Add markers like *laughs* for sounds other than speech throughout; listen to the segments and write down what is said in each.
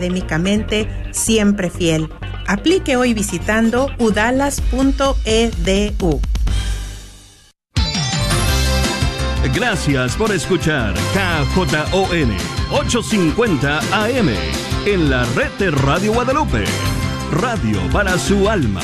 académicamente siempre fiel. Aplique hoy visitando udalas.edu. Gracias por escuchar KJON 850 AM en la red de Radio Guadalupe. Radio para su alma.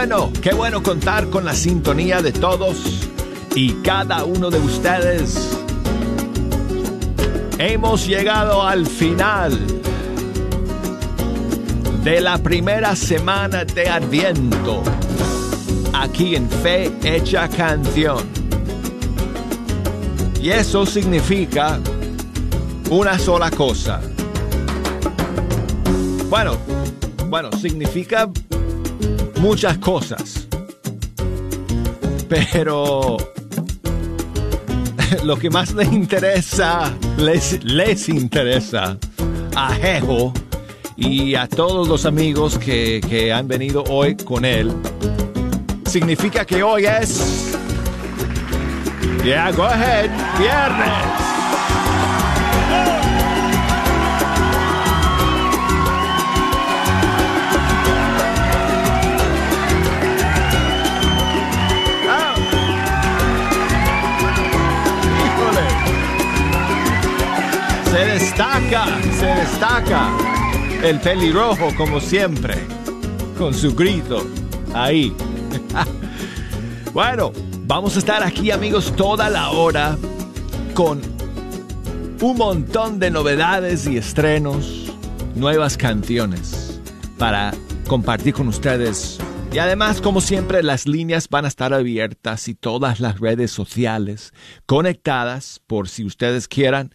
Bueno, qué bueno contar con la sintonía de todos y cada uno de ustedes. Hemos llegado al final de la primera semana de Adviento aquí en Fe Hecha Canción. Y eso significa una sola cosa. Bueno, bueno, significa muchas cosas. Pero *laughs* lo que más les interesa, les, les interesa a Jejo y a todos los amigos que, que han venido hoy con él, significa que hoy es... Yeah, go ahead, viernes. Destaca, se destaca el pelirrojo como siempre, con su grito ahí. *laughs* bueno, vamos a estar aquí amigos toda la hora con un montón de novedades y estrenos, nuevas canciones para compartir con ustedes. Y además, como siempre, las líneas van a estar abiertas y todas las redes sociales conectadas por si ustedes quieran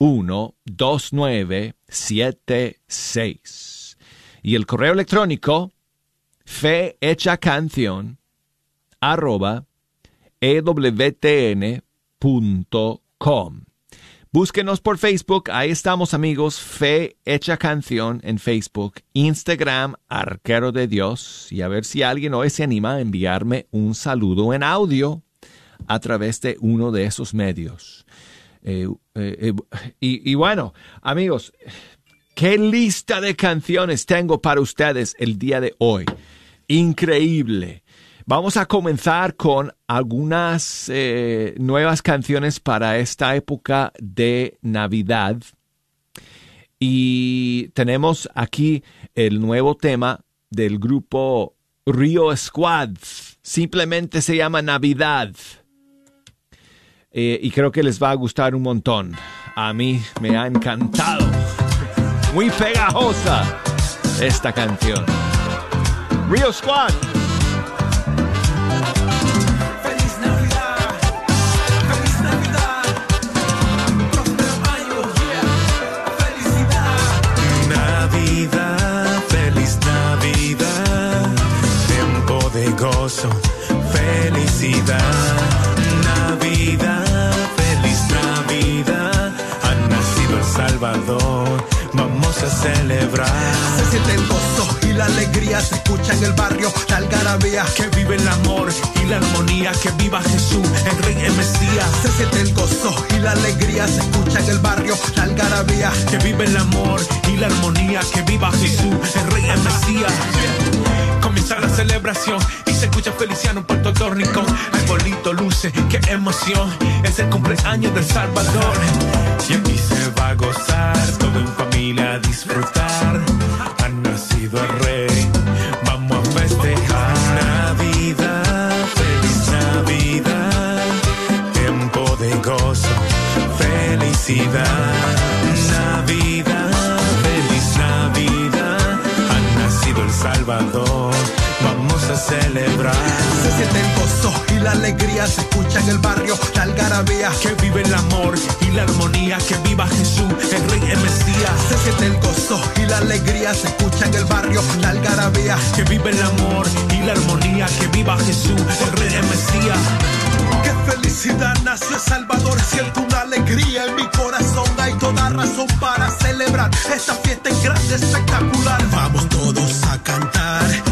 2976. Y el correo electrónico fe hecha canción arroba ewtn.com. Búsquenos por Facebook, ahí estamos amigos, Fe Hecha Canción en Facebook, Instagram, Arquero de Dios, y a ver si alguien hoy se anima a enviarme un saludo en audio a través de uno de esos medios. Eh, eh, eh, y, bueno, amigos, qué lista de canciones tengo para ustedes el día de hoy. Increíble. Vamos a comenzar con algunas nuevas canciones para esta época de Navidad. Y tenemos aquí el nuevo tema del grupo Rio Squad. Simplemente se llama Navidad. Eh, y creo que les va a gustar un montón. A mí me ha encantado. Muy pegajosa esta canción. Rio Squad. Feliz Navidad, celebrar. Se siente el gozo y la alegría, se escucha en el barrio, la algarabía. Que vive el amor y la armonía, que viva Jesús, el Rey, el Mesías. Se siente el gozo y la alegría, se escucha en el barrio, la algarabía. Que vive el amor y la armonía, que viva Jesús, el Rey, el Mesías. Comienza la celebración y se escucha Feliciano Puerto Rico. Arbolito luce, qué emoción. Es el cumpleaños del Salvador. Y aquí se va a gozar, todo en familia a disfrutar. Ha nacido el Rey, vamos a festejar. Navidad, feliz Navidad, tiempo de gozo, felicidad. Navidad, feliz Navidad, ha nacido el Salvador, celebrar. Se siente el gozo y la alegría, se escucha en el barrio la algarabía. Que vive el amor y la armonía, que viva Jesús, el Rey, el Mesías. Se siente el gozo y la alegría, se escucha en el barrio la algarabía. Que vive el amor y la armonía, que viva Jesús, el Rey, el Mesías. Qué felicidad nació Salvador, siento una alegría en mi corazón, hay toda razón para celebrar esta fiesta en grande espectacular. Vamos todos a cantar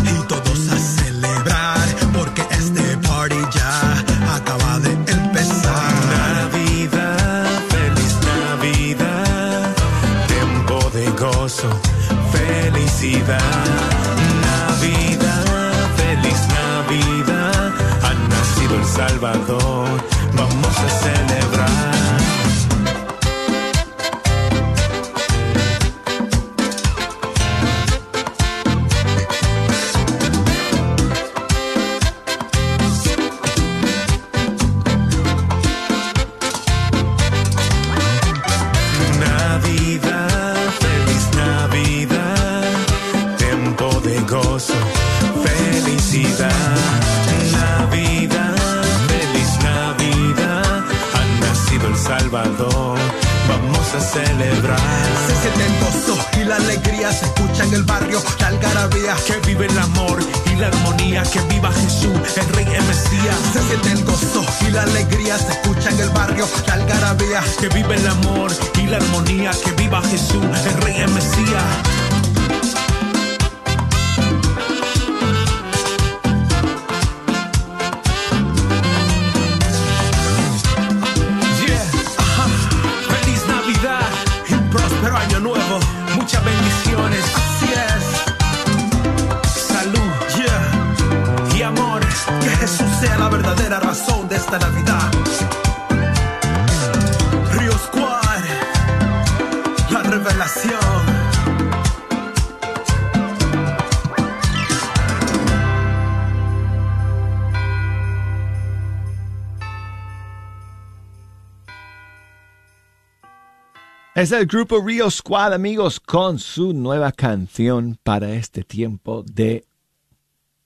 Es el grupo Rio Squad, amigos, con su nueva canción para este tiempo de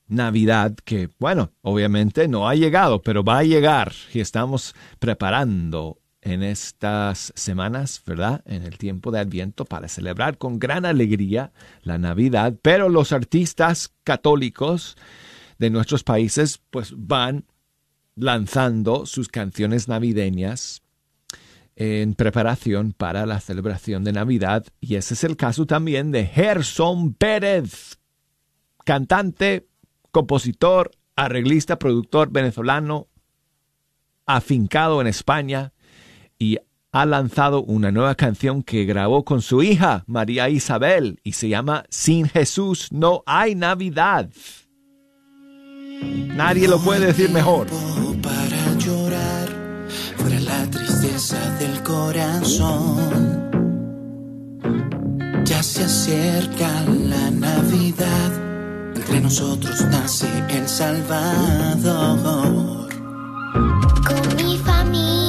Navidad, que, bueno, obviamente no ha llegado, pero va a llegar y estamos preparando en estas semanas, ¿verdad? En el tiempo de Adviento para celebrar con gran alegría la Navidad, pero los artistas católicos de nuestros países pues van lanzando sus canciones navideñas en preparación para la celebración de Navidad y ese es el caso también de Gerson Pérez, cantante, compositor, arreglista, productor venezolano, afincado en España y ha lanzado una nueva canción que grabó con su hija María Isabel y se llama Sin Jesús no hay Navidad. Nadie lo puede decir mejor. para llorar tristeza del corazón. Ya se acerca la Navidad, entre nosotros nace el Salvador. Con mi familia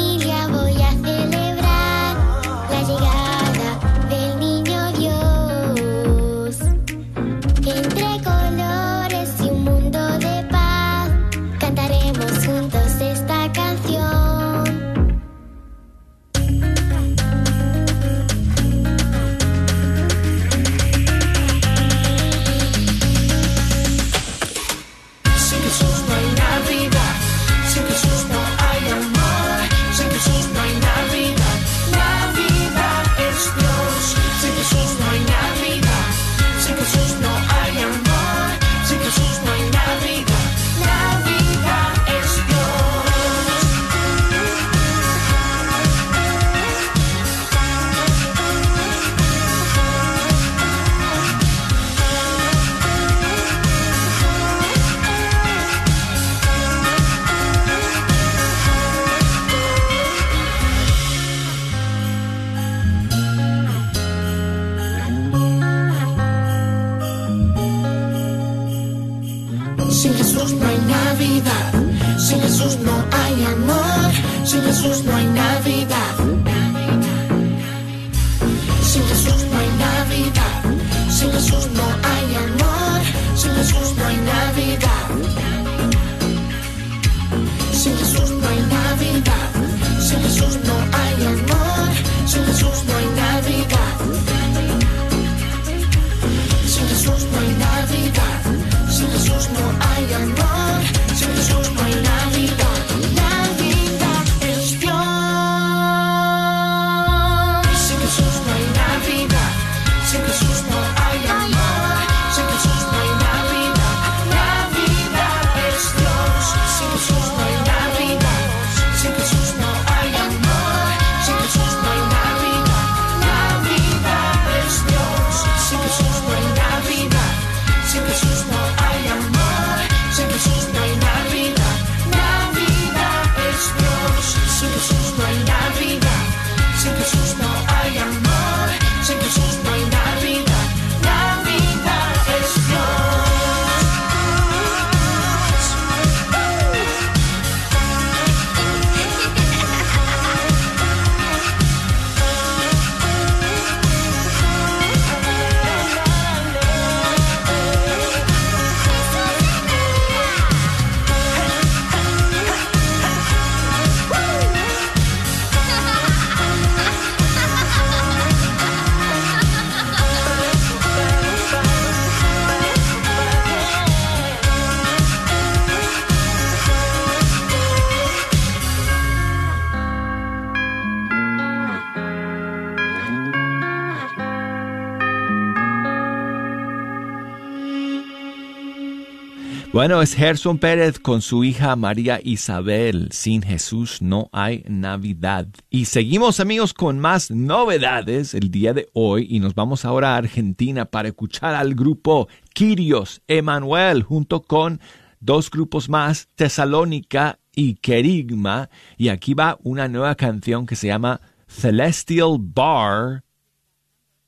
Bueno, es Gerson Pérez con su hija María Isabel. Sin Jesús no hay Navidad. Y seguimos amigos con más novedades el día de hoy y nos vamos ahora a Argentina para escuchar al grupo Kirios Emanuel junto con dos grupos más, Tesalónica y Kerigma. Y aquí va una nueva canción que se llama Celestial Bar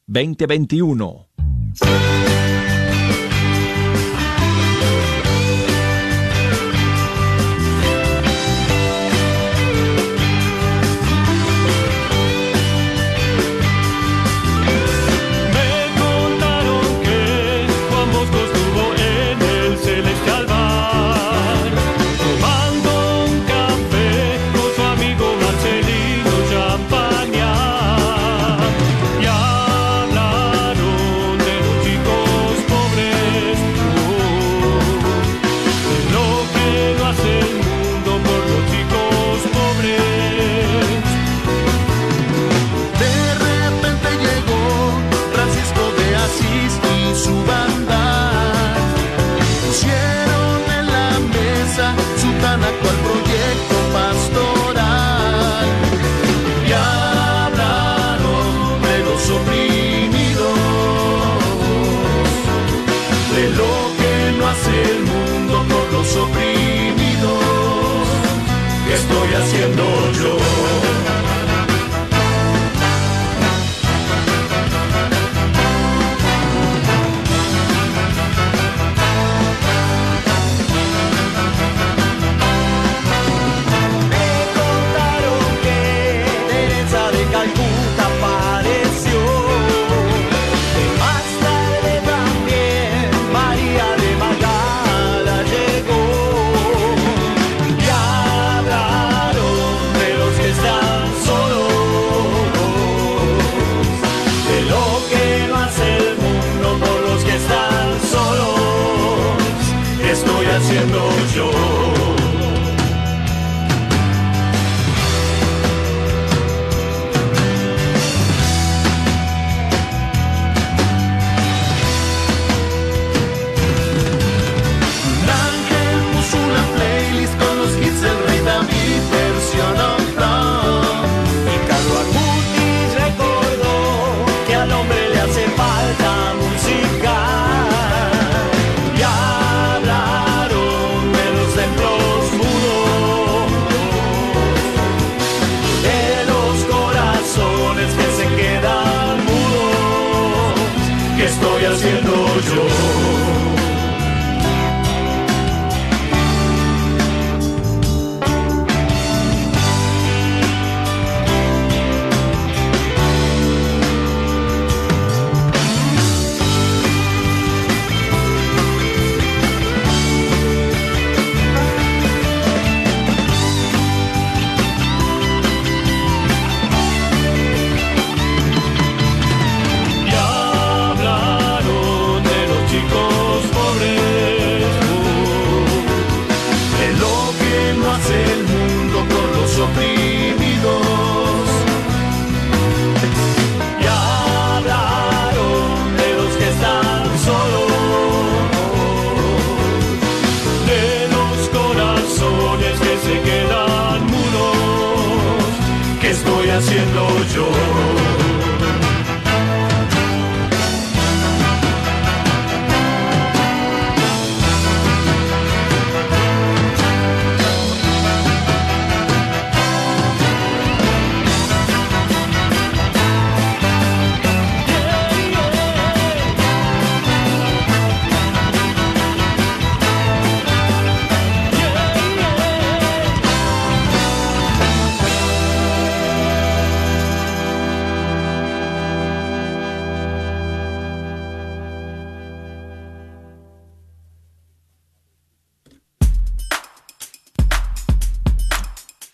2021.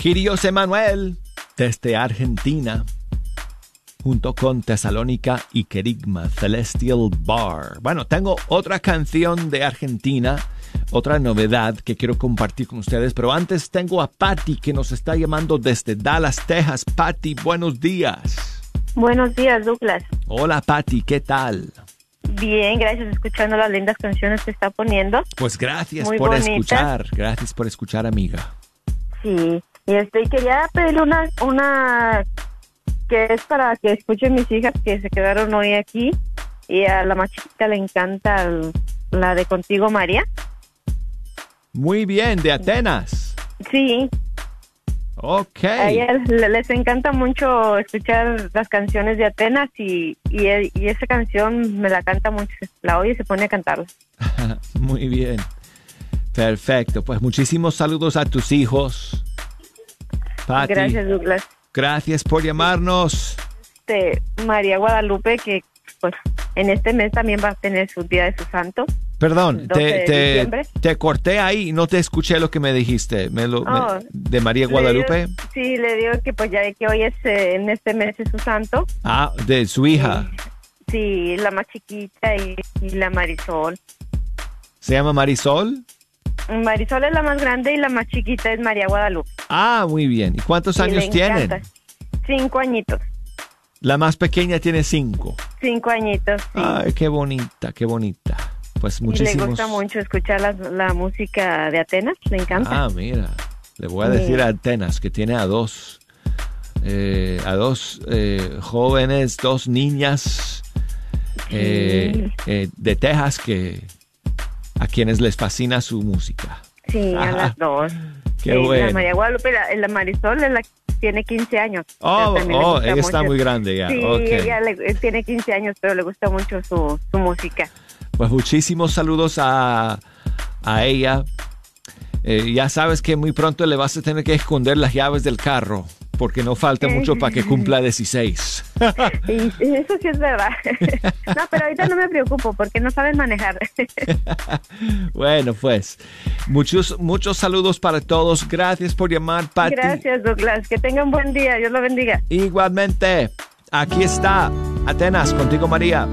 Kirios Emanuel desde Argentina, junto con Tesalónica y Kerigma, Celestial Bar. Bueno, tengo otra canción de Argentina, otra novedad que quiero compartir con ustedes, pero antes tengo a Patty que nos está llamando desde Dallas, Texas. Patty, buenos días. Buenos días, Douglas. Hola Patty, ¿qué tal? Bien, gracias, escuchando las lindas canciones que está poniendo. Pues gracias Muy por escuchar. Gracias por escuchar, amiga. Sí, y este, y quería pedirle una, una que es para que escuchen mis hijas que se quedaron hoy aquí y a la más chiquita le encanta el- la de Contigo María. Muy bien, de Atenas. Sí, Ok. a ellas le- les encanta mucho escuchar las canciones de Atenas y, y, y esa canción me la canta mucho, la oye y se pone a cantarla. *laughs* Muy bien. Perfecto. Pues muchísimos saludos a tus hijos. Pati, Gracias, Douglas. gracias por llamarnos. Este, María Guadalupe, que pues en este mes también va a tener su día de su santo. Perdón, 12 te, te, corté ahí y no te escuché lo que me dijiste. Me lo- me- Oh. de María Le Guadalupe. digo- sí, le digo que pues ya de que hoy es eh, en este mes es su santo. Ah, de su hija. Sí, la más chiquita y, y la Marisol. ¿Se llama Marisol? Marisol es la más grande y la más chiquita es María Guadalupe. Ah, muy bien. ¿Y cuántos Y años tienen? encanta. Cinco añitos. La más pequeña tiene cinco. Cinco añitos. sí. Ay, qué bonita, qué bonita. Pues y le muchísimos. gusta mucho escuchar la, la música de Atenas, le encanta. Ah, mira. Le voy a Sí. decir a Atenas que tiene a dos, eh, a dos eh, jóvenes, dos niñas eh, eh, de Texas que a quienes les fascina su música. sí, a Ajá. las dos. Qué Sí, bueno. La María Guadalupe, la, la Marisol es la que tiene 15 años. Oh, le oh, ella está muy grande ya. Sí, ella le- eh, tiene 15 años, pero le gusta mucho su, su música. Pues muchísimos saludos a, a ella. Eh, ya sabes que muy pronto le vas a tener que esconder las llaves del carro, porque no falta mucho para que cumpla 16. Y y eso sí es verdad. *laughs* no, pero ahorita no me preocupo porque no saben manejar. *laughs* bueno, pues muchos, muchos saludos para todos. Gracias por llamar, Pati. Gracias, Douglas. Que tengan buen día. Dios lo bendiga. Igualmente, aquí está Atenas contigo, María.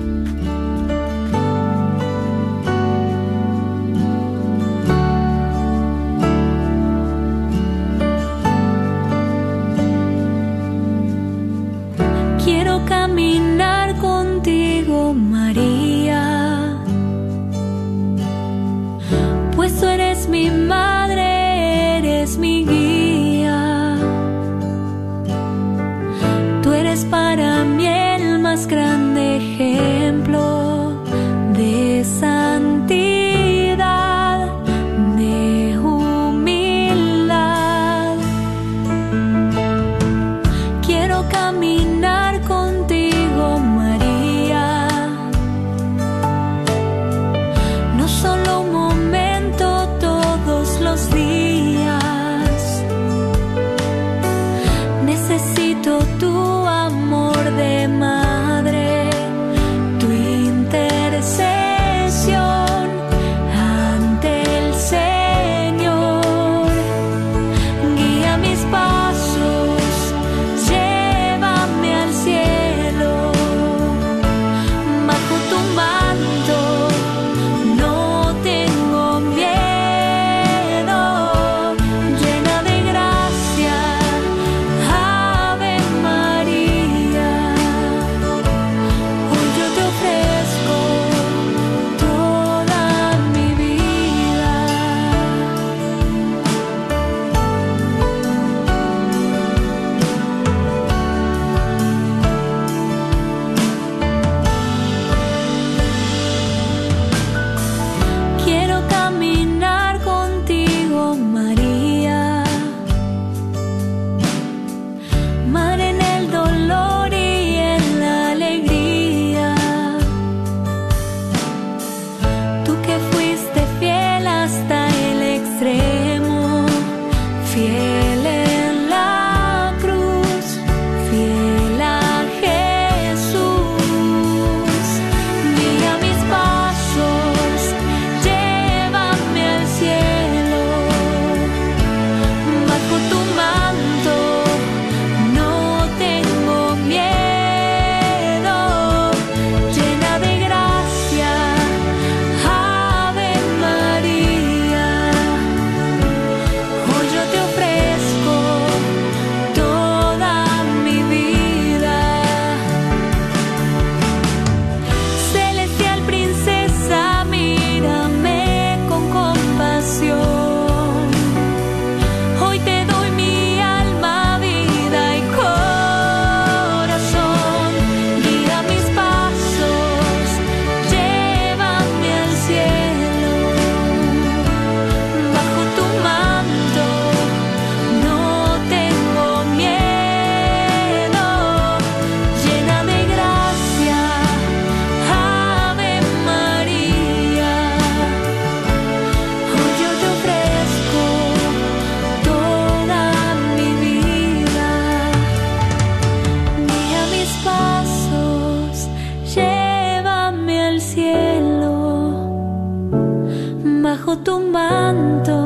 Bajo tu manto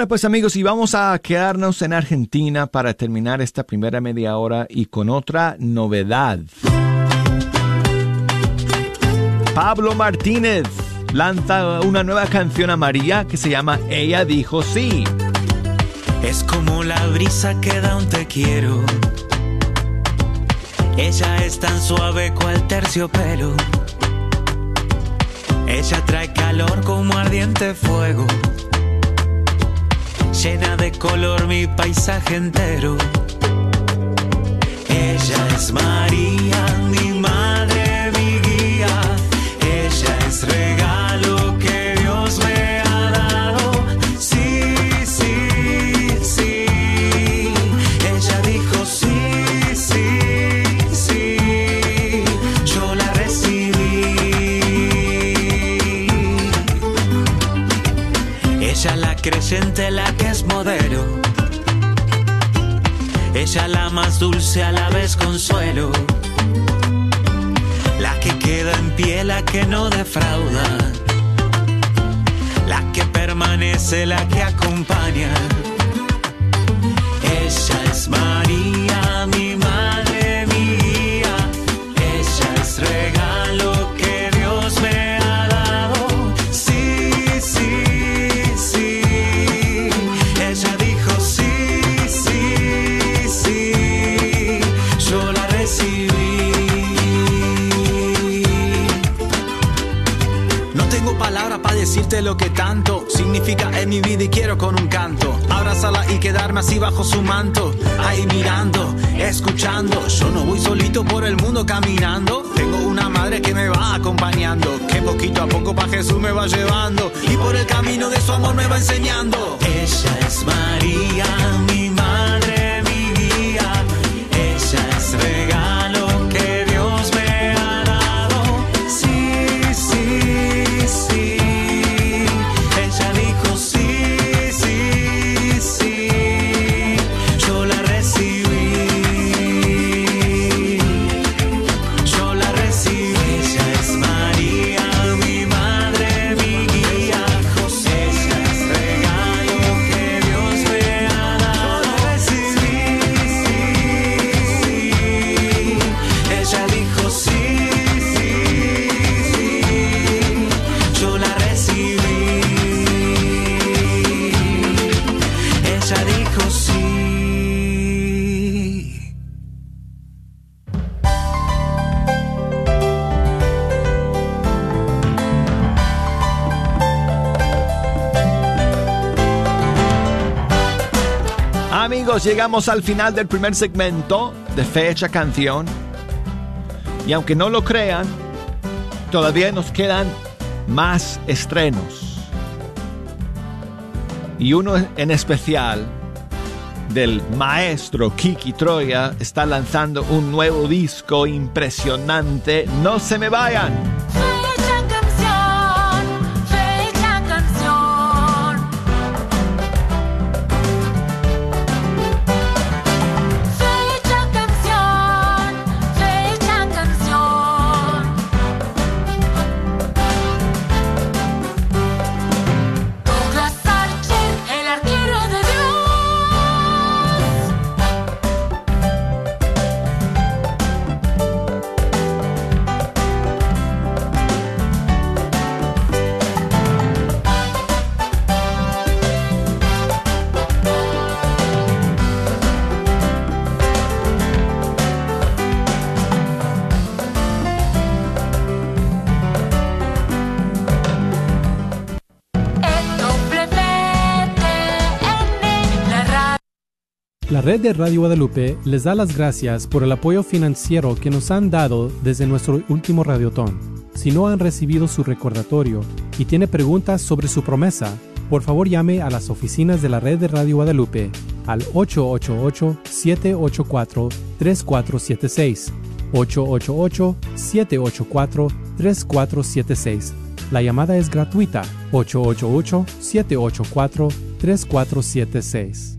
Bueno, pues amigos, y vamos a quedarnos en Argentina para terminar esta primera media hora y con otra novedad. Pablo Martínez lanza una nueva canción a María que se llama Ella dijo sí. Es como la brisa que da un te quiero. Ella es tan suave cual terciopelo. Ella trae calor como ardiente fuego. Llena de color mi paisaje entero. Ella es María, es modelo. Ella la más dulce, a la vez consuelo. La que queda en pie, la que no defrauda. La que permanece, la que acompaña. Ella es María, lo que tanto significa en mi vida y quiero con un canto abrazarla y quedarme así bajo su manto, ahí mirando, escuchando. Yo no voy solito por el mundo caminando, tengo una madre que me va acompañando, que poquito a poco pa Jesús me va llevando y por el camino de su amor me va enseñando. Ella es María, mi Amigos, llegamos al final del primer segmento de Fecha Canción. Y aunque no lo crean, todavía nos quedan más estrenos. Y uno en especial del maestro Kiki Troya está lanzando un nuevo disco impresionante. No se me vayan. Red de Radio Guadalupe les da las gracias por el apoyo financiero que nos han dado desde nuestro último radiotón. Si no han recibido su recordatorio y tiene preguntas sobre su promesa, por favor llame a las oficinas de la red de Radio Guadalupe al 888-784-3476. 888-784-3476. La llamada es gratuita. 888-784-3476.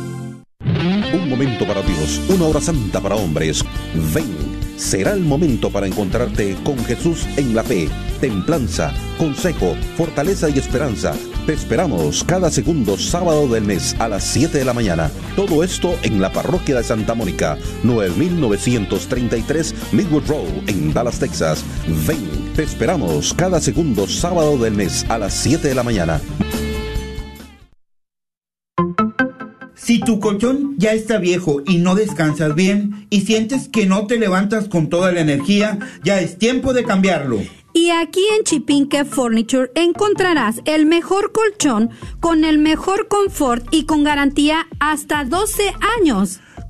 Momento para Dios, una hora santa para hombres. Ven, será el momento para encontrarte con Jesús en la fe, templanza, consejo, fortaleza y esperanza. Te esperamos cada segundo sábado del mes a las 7 de la mañana. Todo esto en la parroquia de Santa Mónica, 9933 Midwood Road en Dallas, Texas. Ven, te esperamos cada segundo sábado del mes a las 7 de la mañana. Si tu colchón ya está viejo y no descansas bien y sientes que no te levantas con toda la energía, ya es tiempo de cambiarlo. Y aquí en Chipinque Furniture encontrarás el mejor colchón con el mejor confort y con garantía hasta 12 años.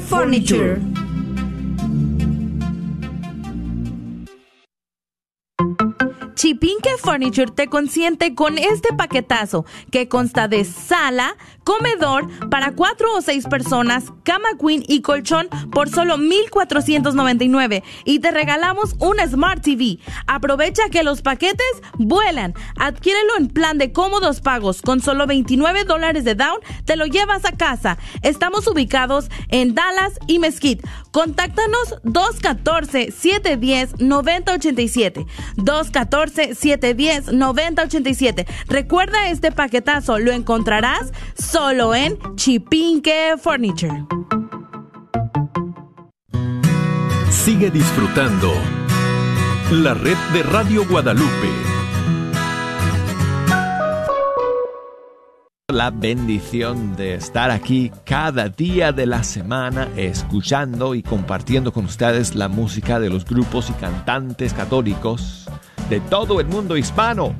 Furniture. Chipinque Furniture te consiente con este paquetazo que consta de sala, comedor para cuatro o seis personas, cama queen y colchón por solo 1,499 y te regalamos una Smart TV. Aprovecha que los paquetes vuelan. Adquiérelo en plan de cómodos pagos con solo 29 dólares de down, te lo llevas a casa. Estamos ubicados en Dallas y Mesquite. Contáctanos 214-710-9087. 214-710-9087. Recuerda este paquetazo, lo encontrarás solo en Chipinque Furniture. Sigue disfrutando la red de Radio Guadalupe. La bendición de estar aquí cada día de la semana escuchando y compartiendo con ustedes la música de los grupos y cantantes católicos de todo el mundo hispano.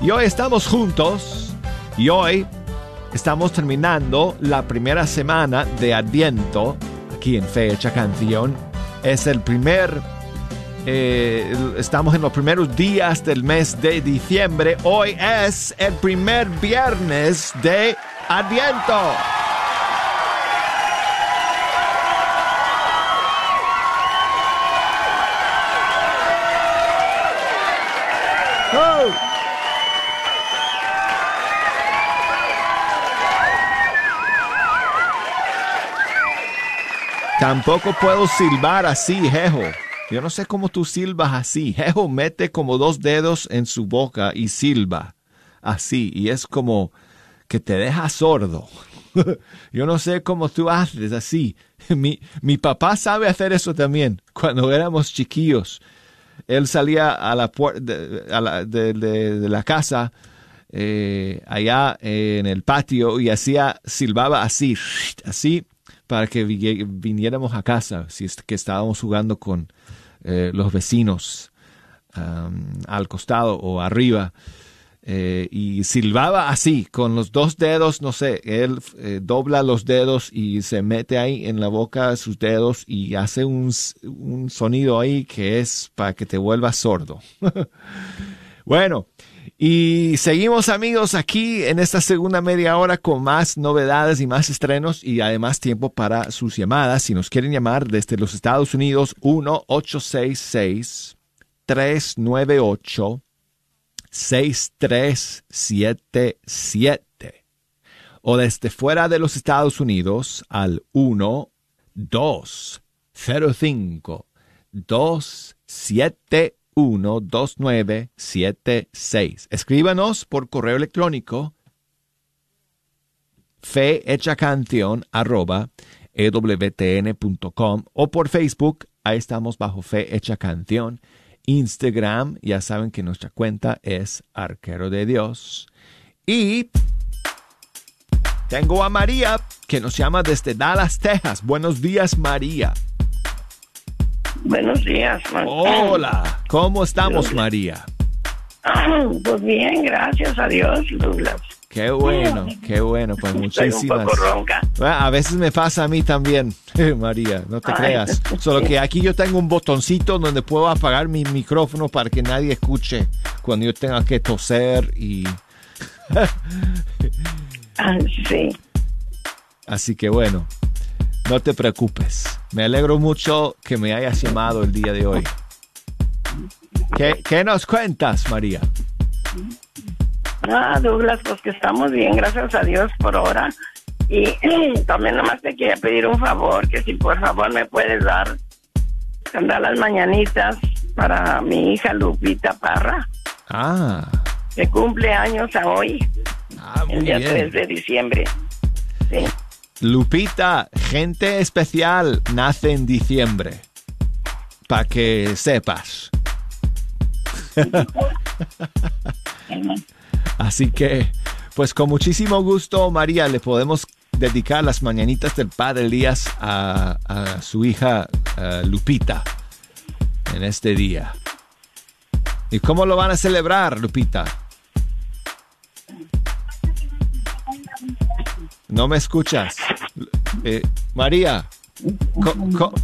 Y hoy estamos juntos y hoy estamos terminando la primera semana de Adviento aquí en Fecha Canción. Es el primer, eh, estamos en los primeros días del mes de diciembre. Hoy es el primer viernes de Adviento. Tampoco puedo silbar así, Jejo. Yo no sé cómo tú silbas así. Jejo mete como dos dedos en su boca y silba así. Y es como que te deja sordo. *laughs* Yo no sé cómo tú haces así. *laughs* Mi, mi papá sabe hacer eso también. Cuando éramos chiquillos, él salía a la puerta de, la casa eh, allá en el patio y hacía, silbaba así, así para que vi- viniéramos a casa, si es que estábamos jugando con eh, los vecinos al costado o arriba. eh, y silbaba así, con los dos dedos, no sé, él eh, dobla los dedos y se mete ahí en la boca sus dedos y hace un, un sonido ahí que es para que te vuelvas sordo. *laughs* bueno, Y seguimos amigos aquí en esta segunda media hora con más novedades y más estrenos y además tiempo para sus llamadas. Si nos quieren llamar desde los Estados Unidos, 1-866-398. 6377 o desde fuera de los Estados Unidos al 1 205 271 2976. Escríbanos por correo electrónico fehechacanción arroba ewtn.com o por Facebook, ahí estamos bajo Fe Hecha Canción. Instagram, ya saben que nuestra cuenta es Arquero de Dios. Y tengo a María, que nos llama desde Dallas, Texas. Buenos días, María. Buenos días, man. Hola, ¿cómo estamos, María? Ah, Pues bien, gracias a Dios, Douglas. Qué bueno, qué bueno, pues muchísimas. Bueno, a veces me pasa a mí también, *laughs* María, no te Ay. creas. Solo que aquí yo tengo un botoncito donde puedo apagar mi micrófono para que nadie escuche cuando yo tenga que toser y... *laughs* Ah, sí. Así que bueno, no te preocupes. Me alegro mucho que me hayas llamado el día de hoy. ¿Qué, qué nos cuentas, María? Ah, Douglas, pues que estamos bien, gracias a Dios por ahora. Y *clears throat* también nomás te quería pedir un favor, que si por favor me puedes dar, cantar las mañanitas para mi hija Lupita Parra, Ah, que cumple años a hoy, muy el día bien. 3 de diciembre. Sí. Lupita, gente especial nace en diciembre. Para que sepas. *laughs* Así que, pues con muchísimo gusto, María, le podemos dedicar las mañanitas del Padre Elías a, su hija Lupita en este día. ¿Y cómo lo van a celebrar, Lupita? No me escuchas. Eh, María, co- co-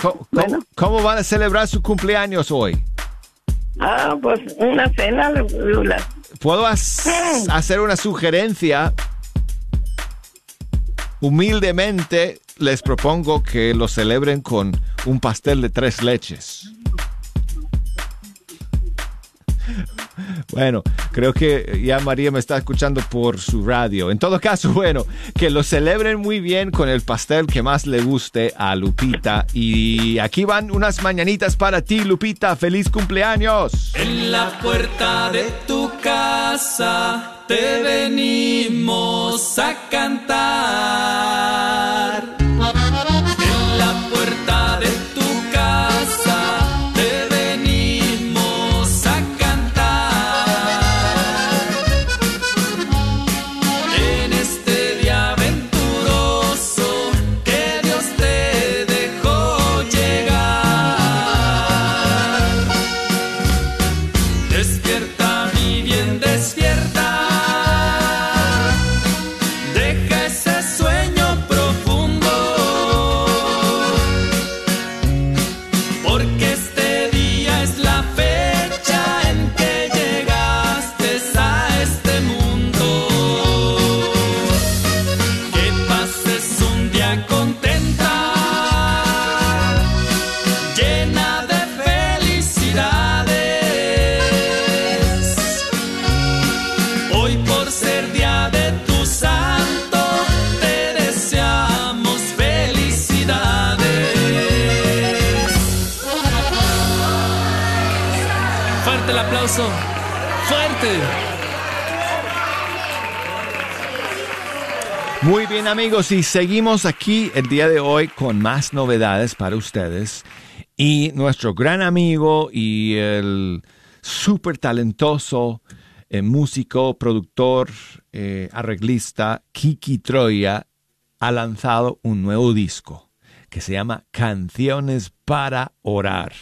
co- co- ¿cómo van a celebrar su cumpleaños hoy? Ah, pues una cena, Douglas. ¿Puedo hacer una sugerencia? Humildemente les propongo que lo celebren con un pastel de tres leches. Bueno, creo que ya María me está escuchando por su radio. En todo caso, *laughs* bueno, que lo celebren muy bien con el pastel que más le guste a Lupita. Y aquí van unas mañanitas para ti, Lupita. ¡Feliz cumpleaños! En la puerta de tu casa te venimos a cantar. Y seguimos aquí el día de hoy con más novedades para ustedes. Y nuestro gran amigo y el súper talentoso eh, músico, productor, eh, arreglista Kiki Troya ha lanzado un nuevo disco que se llama Canciones para Orar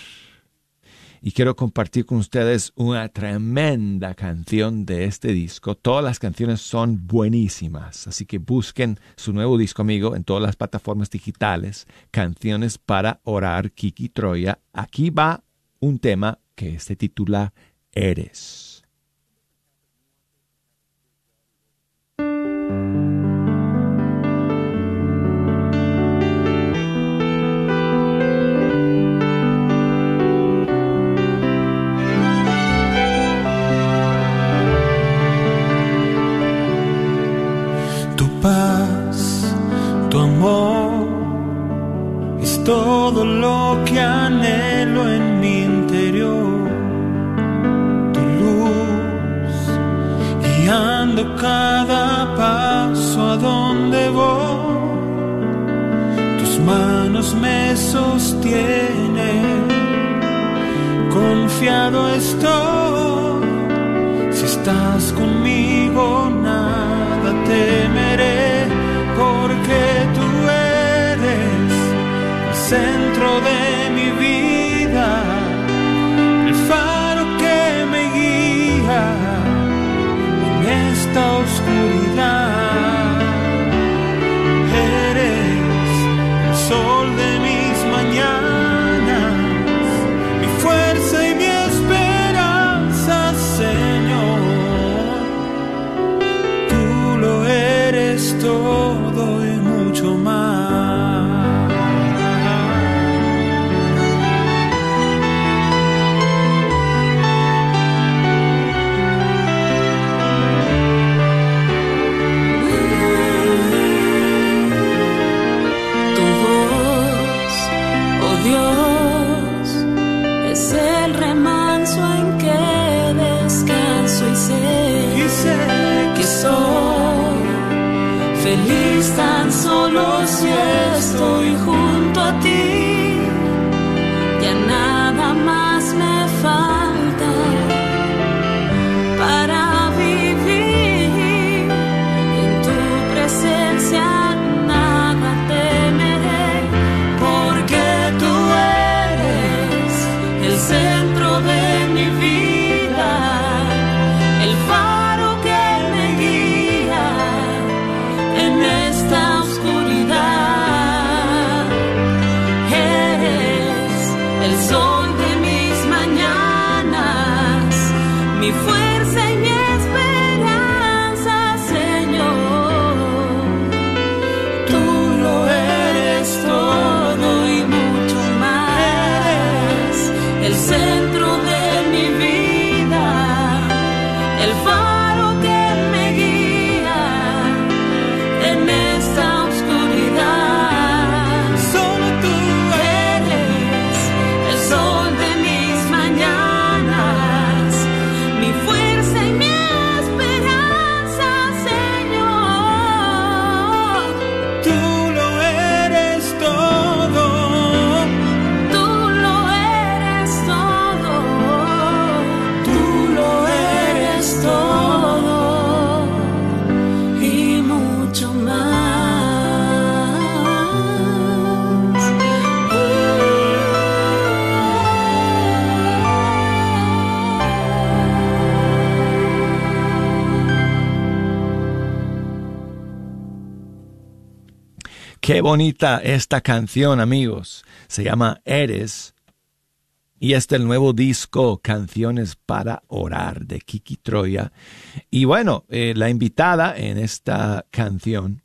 y quiero compartir con ustedes una tremenda canción de este disco. Todas las canciones son buenísimas, así que busquen su nuevo disco, amigo, en todas las plataformas digitales. Canciones para orar, Kiki Troya. Aquí va un tema que se titula Eres. Bonita esta canción, amigos. Se llama Eres. Y es del nuevo disco Canciones para Orar de Kiki Troya. Y bueno, eh, la invitada en esta canción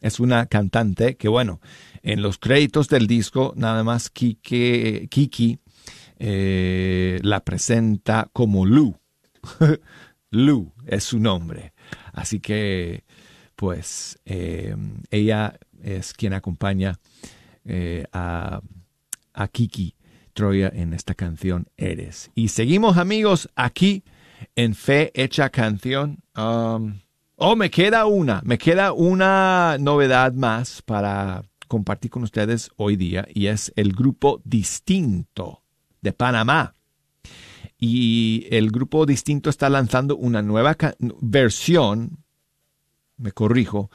es una cantante que, bueno, en los créditos del disco, nada más Kike- Kiki eh, la presenta como Lu. *laughs* Lu es su nombre. Así que, pues, eh, ella es quien acompaña eh, a, a Kiki Troya en esta canción Eres. Y seguimos, amigos, aquí en Fe Hecha Canción. Um, oh, me queda una, me queda una novedad más para compartir con ustedes hoy día y es el grupo Distinto de Panamá. Y el grupo Distinto está lanzando una nueva versión, me corrijo,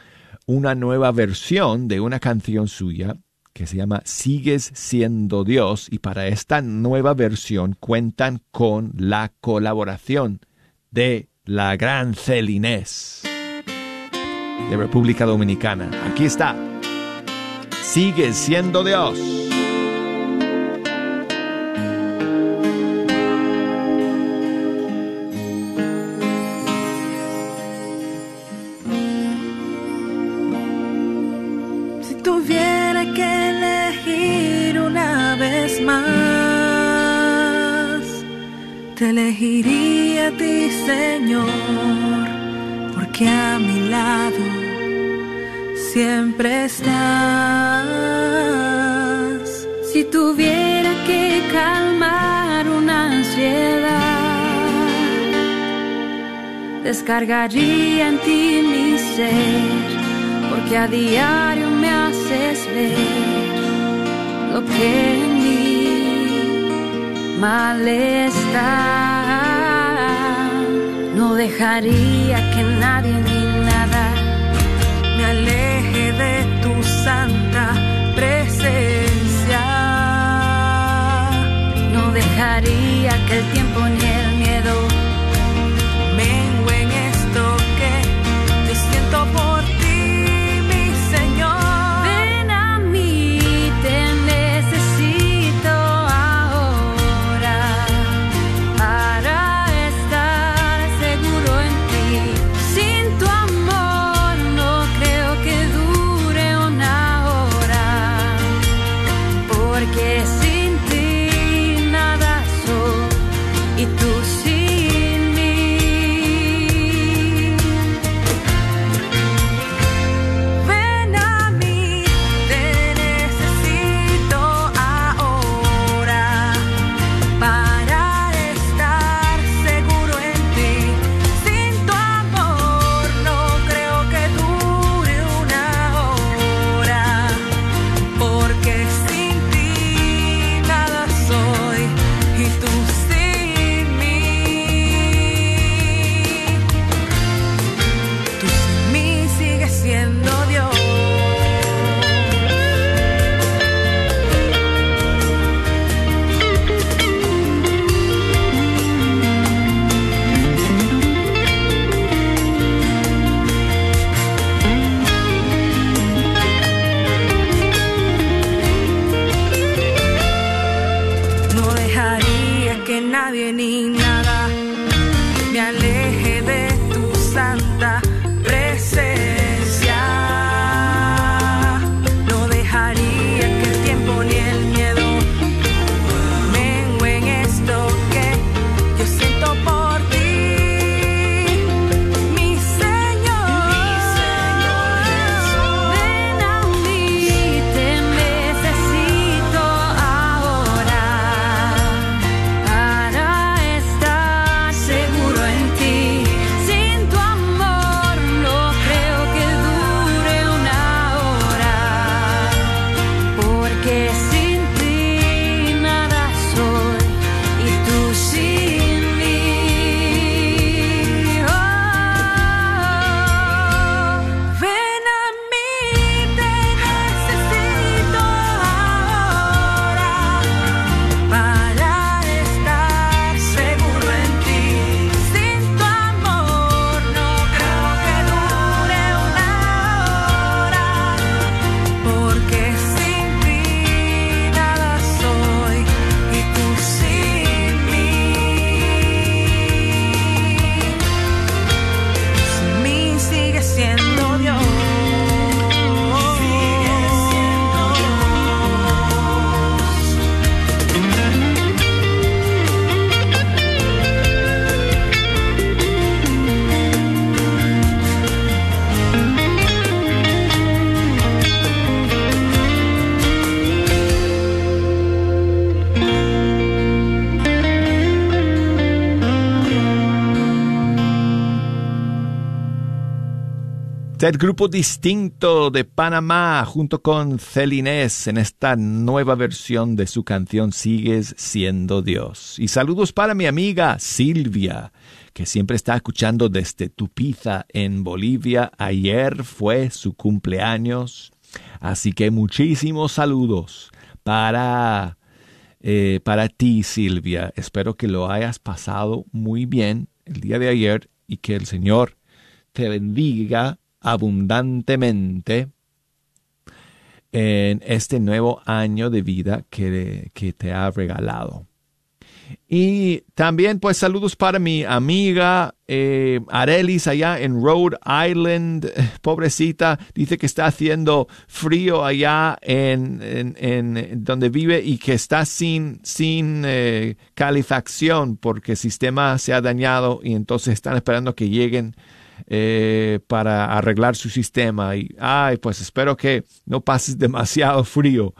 una nueva versión de una canción suya que se llama Sigues siendo Dios y para esta nueva versión cuentan con la colaboración de la gran Celinés de República Dominicana. Aquí está. Sigues siendo Dios. Elegiría a ti, Señor, porque a mi lado siempre estás. Si tuviera que calmar una ansiedad, descargaría en ti mi ser, porque a diario me haces ver lo que en mí mal está. Dejaría que nadie ni nada me aleje de tu santa presencia. No dejaría que el tiempo Del grupo distinto de Panamá junto con Celinés en esta nueva versión de su canción Sigues siendo Dios. Y saludos para mi amiga Silvia, que siempre está escuchando desde Tupiza en Bolivia. Ayer fue su cumpleaños, así que muchísimos saludos para, eh, para ti Silvia. Espero que lo hayas pasado muy bien el día de ayer y que el Señor te bendiga abundantemente en este nuevo año de vida que, que te ha regalado. Y también pues saludos para mi amiga eh, Arelis allá en Rhode Island, *laughs* pobrecita, dice que está haciendo frío allá en, en, donde vive y que está sin, sin eh, calefacción porque el sistema se ha dañado y entonces están esperando que lleguen eh, para arreglar su sistema. Y, ay, pues espero que no pases *laughs* demasiado frío,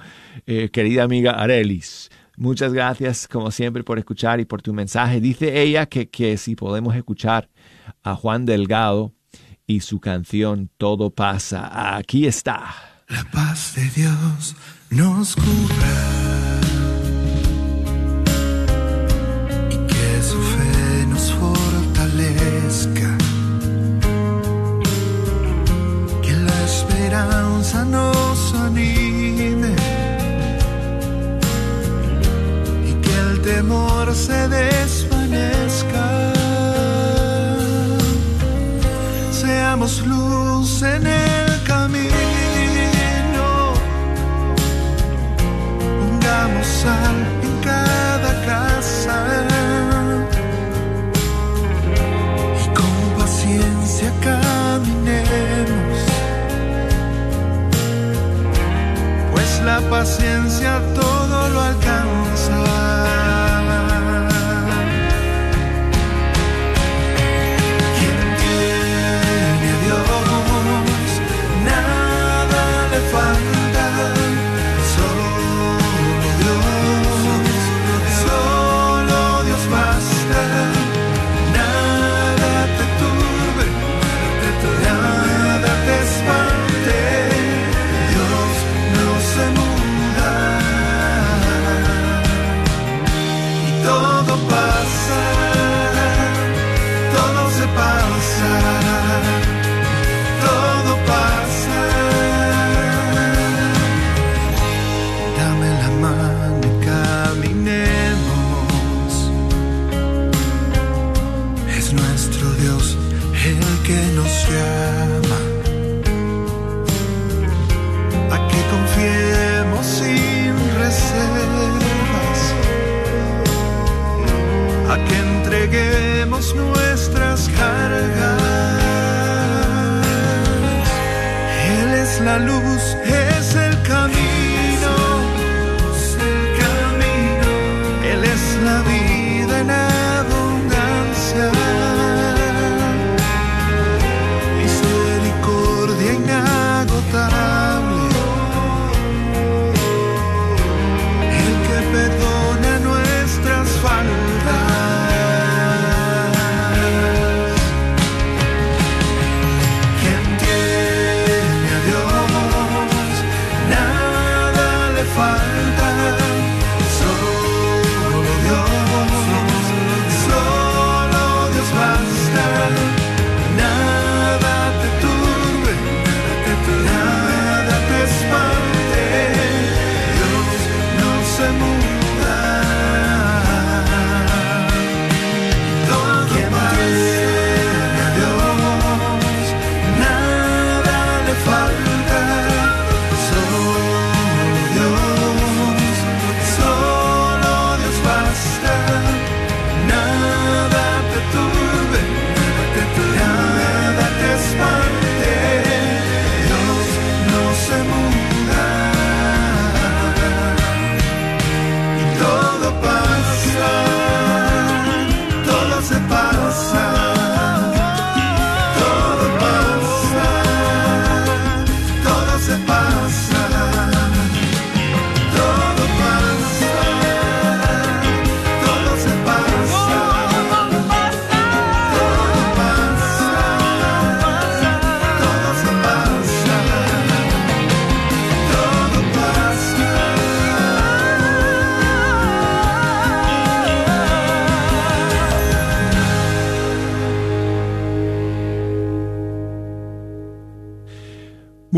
eh, querida amiga Arelis. Muchas gracias, como siempre, por escuchar y por tu mensaje. Dice ella que, que si podemos escuchar a Juan Delgado y su canción Todo pasa. Aquí está. La paz de Dios nos cubra y que el temor se desvanezca. Seamos luz en el camino. Pongamos sal paciencia todo lo alcanza.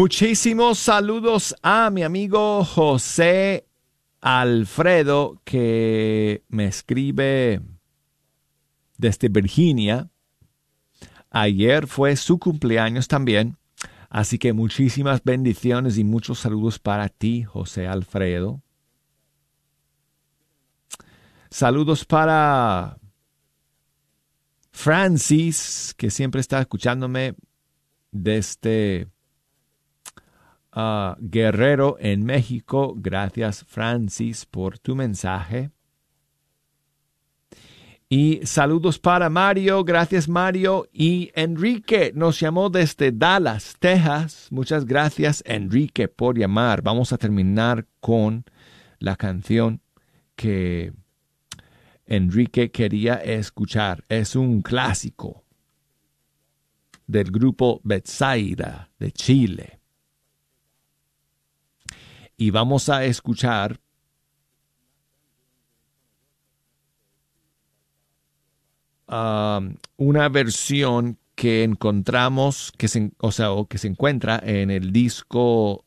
Muchísimos saludos a mi amigo José Alfredo que me escribe desde Virginia. Ayer fue su cumpleaños también, así que muchísimas bendiciones y muchos saludos para ti, José Alfredo. Saludos para Francis, que siempre está escuchándome desde Guerrero en México. Gracias, Francis, por tu mensaje. Y saludos para Mario, gracias Mario. Y Enrique nos llamó desde Dallas, Texas. Muchas gracias Enrique por llamar. Vamos a terminar con la canción que Enrique quería escuchar. Es un clásico del grupo Betsaida de Chile. Y vamos a escuchar um, una versión que encontramos, que se, o sea, o que se encuentra en el disco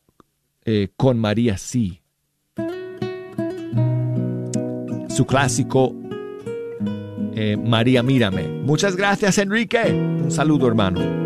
eh, Con María Sí. Su clásico eh, María Mírame. Muchas gracias, Enrique. Un saludo, hermano.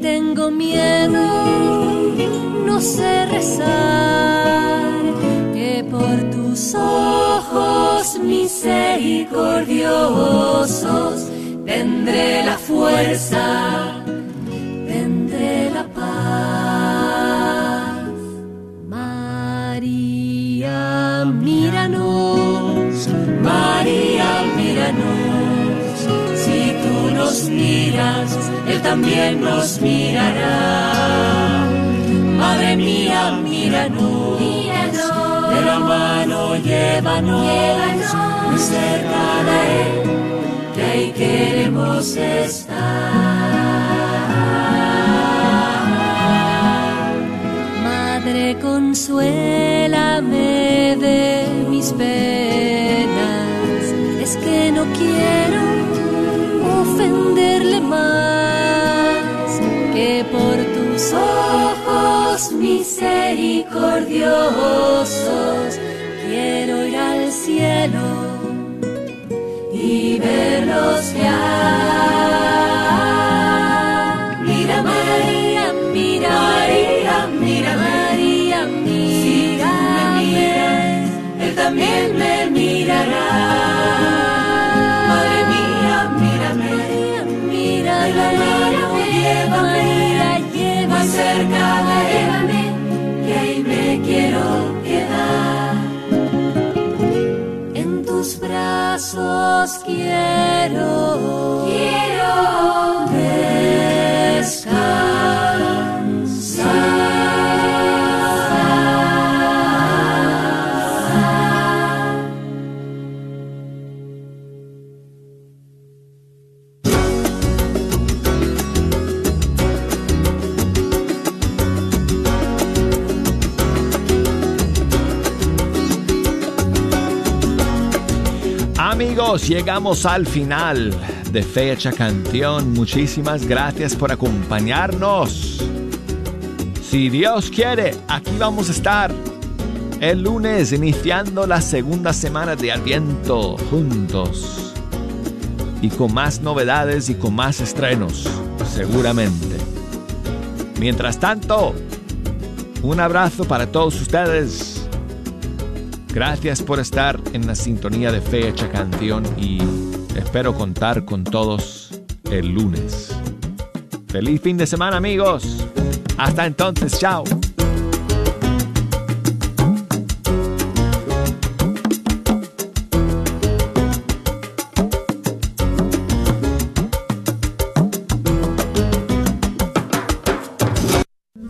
tengo miedo, no sé rezar, que por tus ojos misericordiosos tendré la fuerza, también nos mirará. Madre mía, míranos, de la mano llévanos, muy cerca de Él, que ahí queremos estar. Madre, consuélame de mis penas, es que no quiero ofenderle más por tus ojos misericordiosos quiero ir al cielo y verlos ya. Mira María, mira María, mira María, mira, Él también me mirará. Tus brazos quiero, quiero descansar. Amigos, llegamos al final de Fecha Canción. Muchísimas gracias por acompañarnos. Si Dios quiere, aquí vamos a estar el lunes iniciando la segunda semana de Adviento juntos. Y con más novedades y con más estrenos, seguramente. Mientras tanto, un abrazo para todos ustedes. Gracias por estar en la sintonía de Fecha Canción y espero contar con todos el lunes. Feliz fin de semana amigos. Hasta entonces, chao.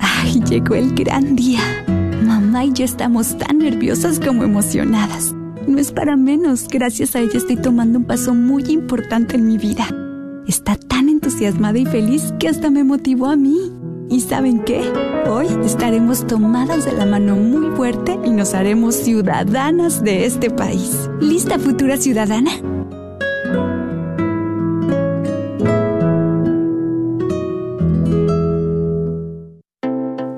Ay, llegó el gran día. Mamá y estamos tan nerviosas como emocionadas. No es para menos, gracias a ella estoy tomando un paso muy importante en mi vida. Está tan entusiasmada y feliz que hasta me motivó a mí. ¿Y saben qué? Hoy estaremos tomadas de la mano muy fuerte y nos haremos ciudadanas de este país. ¿Lista futura ciudadana?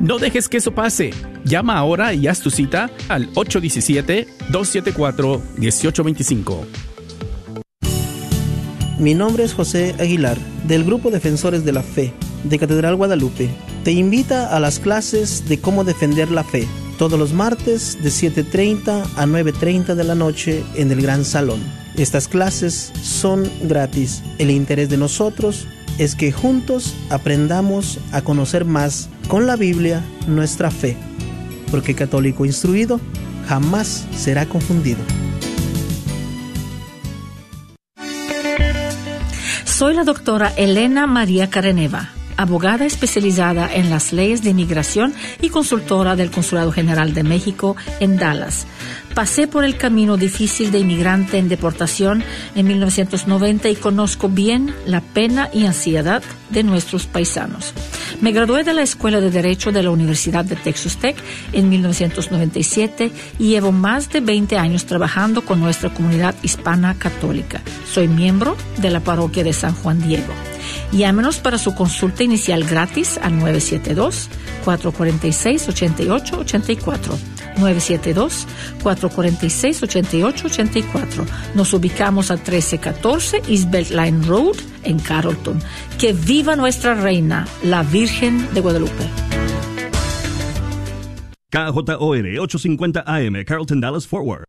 No dejes que eso pase. Llama ahora y haz tu cita al 817-274-1825. Mi nombre es José Aguilar, del Grupo Defensores de la Fe, de Catedral Guadalupe. Te invita a las clases de cómo defender la fe, todos los martes de 7.30 a 9.30 de la noche en el Gran Salón. Estas clases son gratis. El interés de nosotros es que juntos aprendamos a conocer más con la Biblia nuestra fe, porque católico instruido jamás será confundido. Soy la doctora Elena María Careneva, abogada especializada en las leyes de inmigración y consultora del Consulado General de México en Dallas. Pasé por el camino difícil de inmigrante en deportación en 1990 y conozco bien la pena y ansiedad de nuestros paisanos. Me gradué de la Escuela de Derecho de la Universidad de Texas Tech en 1997 y llevo más de 20 años trabajando con nuestra comunidad hispana católica. Soy miembro de la parroquia de San Juan Diego. Llámenos para su consulta inicial gratis al 972-446-8884. 972-446-8884. Nos ubicamos a 1314 East Beltline Road en Carrollton. Que viva nuestra reina, la Virgen de Guadalupe. KJOR 850 AM, Carlton Dallas Forward.